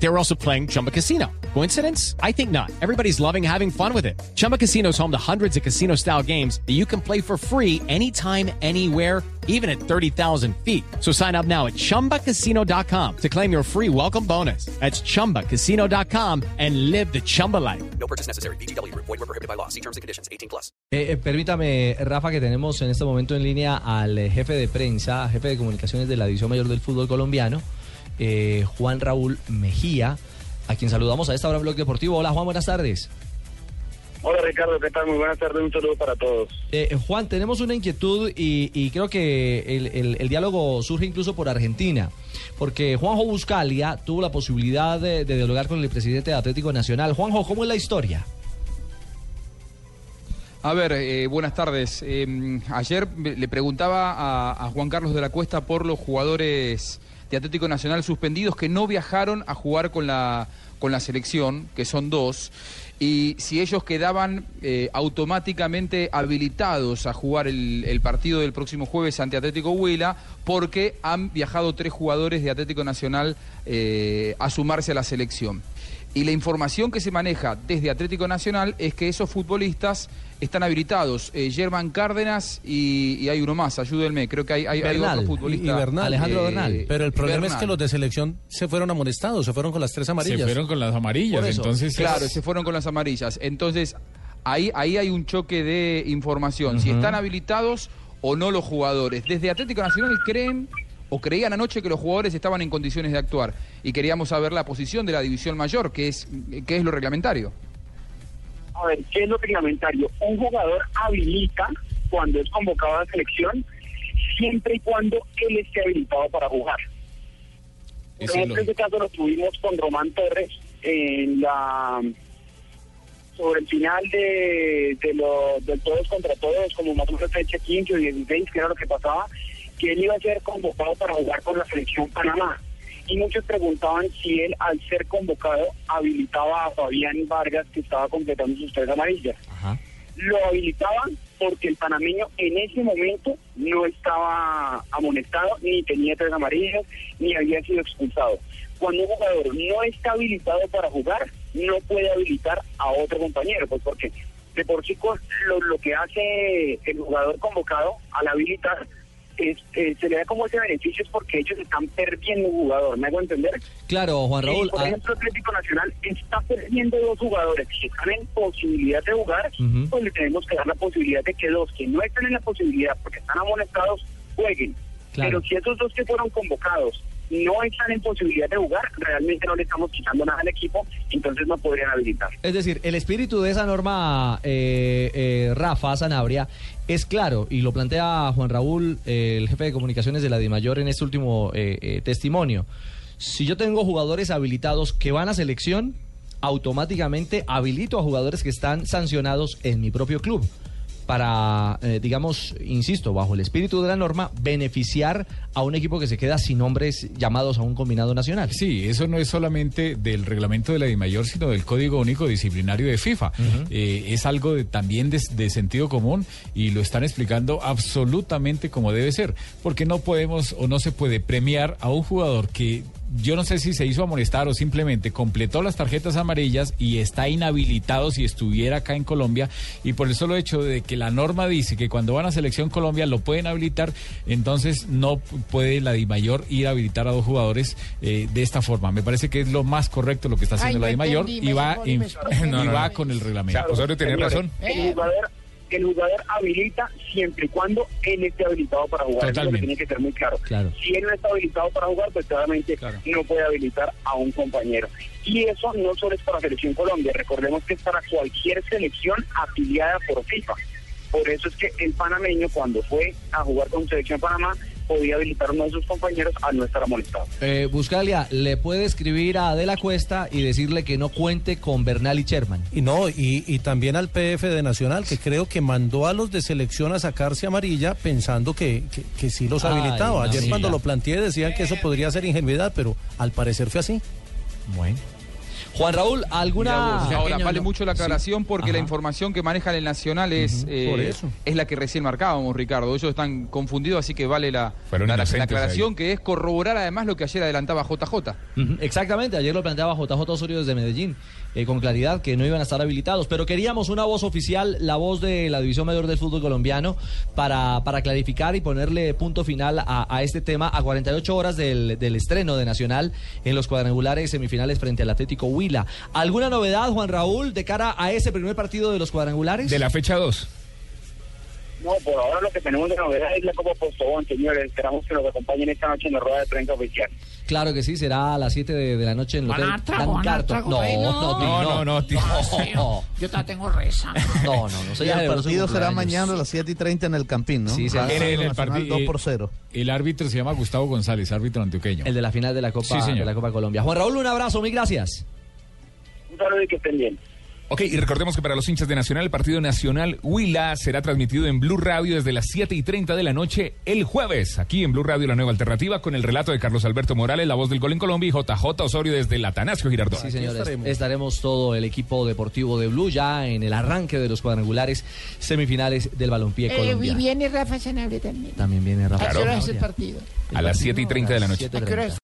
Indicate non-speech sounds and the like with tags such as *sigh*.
They were also playing Chumba Casino. Coincidence? I think not. Everybody's loving having fun with it. Chumba Casino is home to hundreds of casino style games that you can play for free anytime, anywhere, even at 30,000 feet. So sign up now at chumbacasino.com to claim your free welcome bonus. That's chumbacasino.com and live the Chumba life. No purchase necessary. BGW. Void were prohibited by law. See terms and conditions. 18 plus. Eh, eh, permítame, Rafa, que tenemos en este momento en línea al jefe de prensa, jefe de comunicaciones de la División Mayor del Fútbol Colombiano, eh, Juan Raúl Mejía, a quien saludamos a esta hora en Blog Deportivo. Hola, Juan, buenas tardes. Hola Ricardo, ¿qué tal? Muy buenas tardes, un saludo para todos. Eh, Juan, tenemos una inquietud y, y creo que el, el- el diálogo surge incluso por Argentina, porque Juanjo Buscalia tuvo la posibilidad de, de dialogar con el presidente de Atlético Nacional. Juanjo, ¿cómo es la historia? A ver, eh, buenas tardes. Eh, ayer le preguntaba a, a Juan Carlos de la Cuesta por los jugadores de Atlético Nacional suspendidos que no viajaron a jugar con la, con la selección, que son dos, y si ellos quedaban eh, automáticamente habilitados a jugar el, partido del próximo jueves ante Atlético Huila, porque han viajado tres jugadores de Atlético Nacional eh, a sumarse a la selección. Y la información que se maneja desde Atlético Nacional es que esos futbolistas están habilitados. Eh, Germán Cárdenas y, y hay uno más, ayúdenme, creo que hay, hay, hay Bernal. otro Y, futbolista. y Bernal. Alejandro Eh, Bernal. Pero el problema es que los de selección se fueron amonestados, se fueron con las tres amarillas. Se fueron con las amarillas, eso, entonces Claro, es- se fueron con las amarillas. Entonces, ahí, ahí hay un choque de información. Si están habilitados o no los jugadores. Desde Atlético Nacional creen o creían anoche que los jugadores estaban en condiciones de actuar. Y queríamos saber la posición de la división mayor, que es, que es lo reglamentario. A ver, ¿qué es lo reglamentario? Un jugador habilita cuando es convocado a la selección siempre y cuando él esté habilitado para jugar. Es lógico. este caso lo tuvimos con Román Torres en la sobre el final de, de lo, del todos contra todos, como más o menos fecha 15 o 16, que era lo que pasaba, que él iba a ser convocado para jugar con la selección Panamá. Y muchos preguntaban si él, al ser convocado, habilitaba a Fabián Vargas, que estaba completando sus tres amarillas. Lo habilitaban porque el panameño en ese momento no estaba amonestado, ni tenía tres amarillas, ni había sido expulsado. Cuando un jugador no está habilitado para jugar, no puede habilitar a otro compañero, pues porque de por sí con- lo, lo que hace el jugador convocado al habilitar es, eh, se le da como ese beneficio es porque ellos están perdiendo un jugador, ¿me hago entender? Claro, Juan Raúl. Por ah, ejemplo, Atlético Nacional está perdiendo dos jugadores que están en posibilidad de jugar, Ujú. pues le tenemos que dar la posibilidad de que dos que no están en la posibilidad porque están amonestados jueguen. Claro. Pero si esos dos que fueron convocados no están en posibilidad de jugar, realmente no le estamos quitando nada al equipo, entonces no podrían habilitar. Es decir, el espíritu de esa norma, eh, eh, Rafa Sanabria, es claro, y lo plantea Juan Raúl, eh, el jefe de comunicaciones de la DIMAYOR en este último eh, eh, testimonio. Si yo tengo jugadores habilitados que van a selección, automáticamente habilito a jugadores que están sancionados en mi propio club para, eh, digamos, insisto, bajo el espíritu de la norma, beneficiar a un equipo que se queda sin hombres llamados a un combinado nacional. Sí, eso no es solamente del reglamento de la DIMAYOR, sino del Código Único Disciplinario de FIFA. Eh, es algo de- también de, de sentido común y lo están explicando absolutamente como debe ser, porque no podemos o no se puede premiar a un jugador que yo no sé si se hizo amonestar o simplemente completó las tarjetas amarillas y está inhabilitado si estuviera acá en Colombia y por el solo hecho de que la norma dice que cuando van a selección Colombia lo pueden habilitar, entonces no puede la DIMAYOR ir a habilitar a dos jugadores eh, de esta forma. Me parece que es lo más correcto lo que está haciendo Ay, la DIMAYOR entendí, y va, en- y *laughs* no. con el reglamento. Claro, tenía señores, razón. El jugador, el jugador habilita siempre y cuando él esté habilitado para jugar. Eso que tiene que ser muy claro. Claro. Si él no está habilitado para jugar, pues claramente Claro. no puede habilitar a un compañero. Y eso no solo es para Selección Colombia, recordemos que es para cualquier selección afiliada por FIFA. Por eso es que el panameño, cuando fue a jugar con Selección Panamá, podía habilitar a uno de sus compañeros al no estar amonestado. Eh, Buscalia, ¿le puede escribir a Adela Cuesta y decirle que no cuente con Bernal y Sherman? Y no, y, y también al PF de Nacional, que creo que mandó a los de selección a sacarse amarilla pensando que, que, que sí los Ay, habilitaba. Ayer cuando lo planteé decían que eso podría ser ingenuidad, pero al parecer fue así. Bueno. Juan Raúl, ¿alguna...? Ahora, vale mucho la aclaración porque la información que maneja el Nacional es, eh, es la que recién marcábamos, Ricardo. Ellos están confundidos, así que vale la, la- la aclaración que es corroborar además lo que ayer adelantaba JJ. Exactamente, ayer lo planteaba JJ Osorio desde Medellín, eh, con claridad que no iban a estar habilitados, pero queríamos una voz oficial, la voz de la División Mayor del Fútbol Colombiano, para, para clarificar y ponerle punto final a, a este tema a 48 horas del, del estreno de Nacional en los cuadrangulares semifinales frente al Atlético Huila. ¿Alguna novedad, Juan Raúl, de cara a ese primer partido de los cuadrangulares? De la fecha 2. No, por ahora lo que tenemos de novedad es la Copa Postobón, señores. Esperamos que nos acompañen esta noche en la rueda de prensa oficial. Claro que sí, será a las 7 de, de la noche en el Hotel trago, trago, No, no, no. No, no, no, tío. no, Yo te tengo reza. no, no, no el partido será mañana a las 7 y 30 en el Campín, ¿no? Sí, sí. Va En el partido- 2 por 0. El árbitro se llama Gustavo González, árbitro antioqueño. El de la final de la Copa, Sí, señor. de la Copa Colombia. Juan Raúl, un abrazo, mil gracias. Un saludo y que estén bien. Ok, y recordemos que para los hinchas de Nacional, el partido Nacional Huila será transmitido en Blue Radio desde las 7 y 30 de la noche el jueves. Aquí en Blue Radio, la nueva alternativa, con el relato de Carlos Alberto Morales, la voz del gol en Colombia, y JJ Osorio desde el Atanasio Girardot. Sí, señores. estaremos. Estaremos. todo el equipo deportivo de Blue ya en el arranque de los cuadrangulares semifinales del balompié Eh, y colombiano. viene Rafa Sanabria también. También viene Rafa. ¿A qué hora es Sanabria. el partido? A las 7 y 30 de la noche.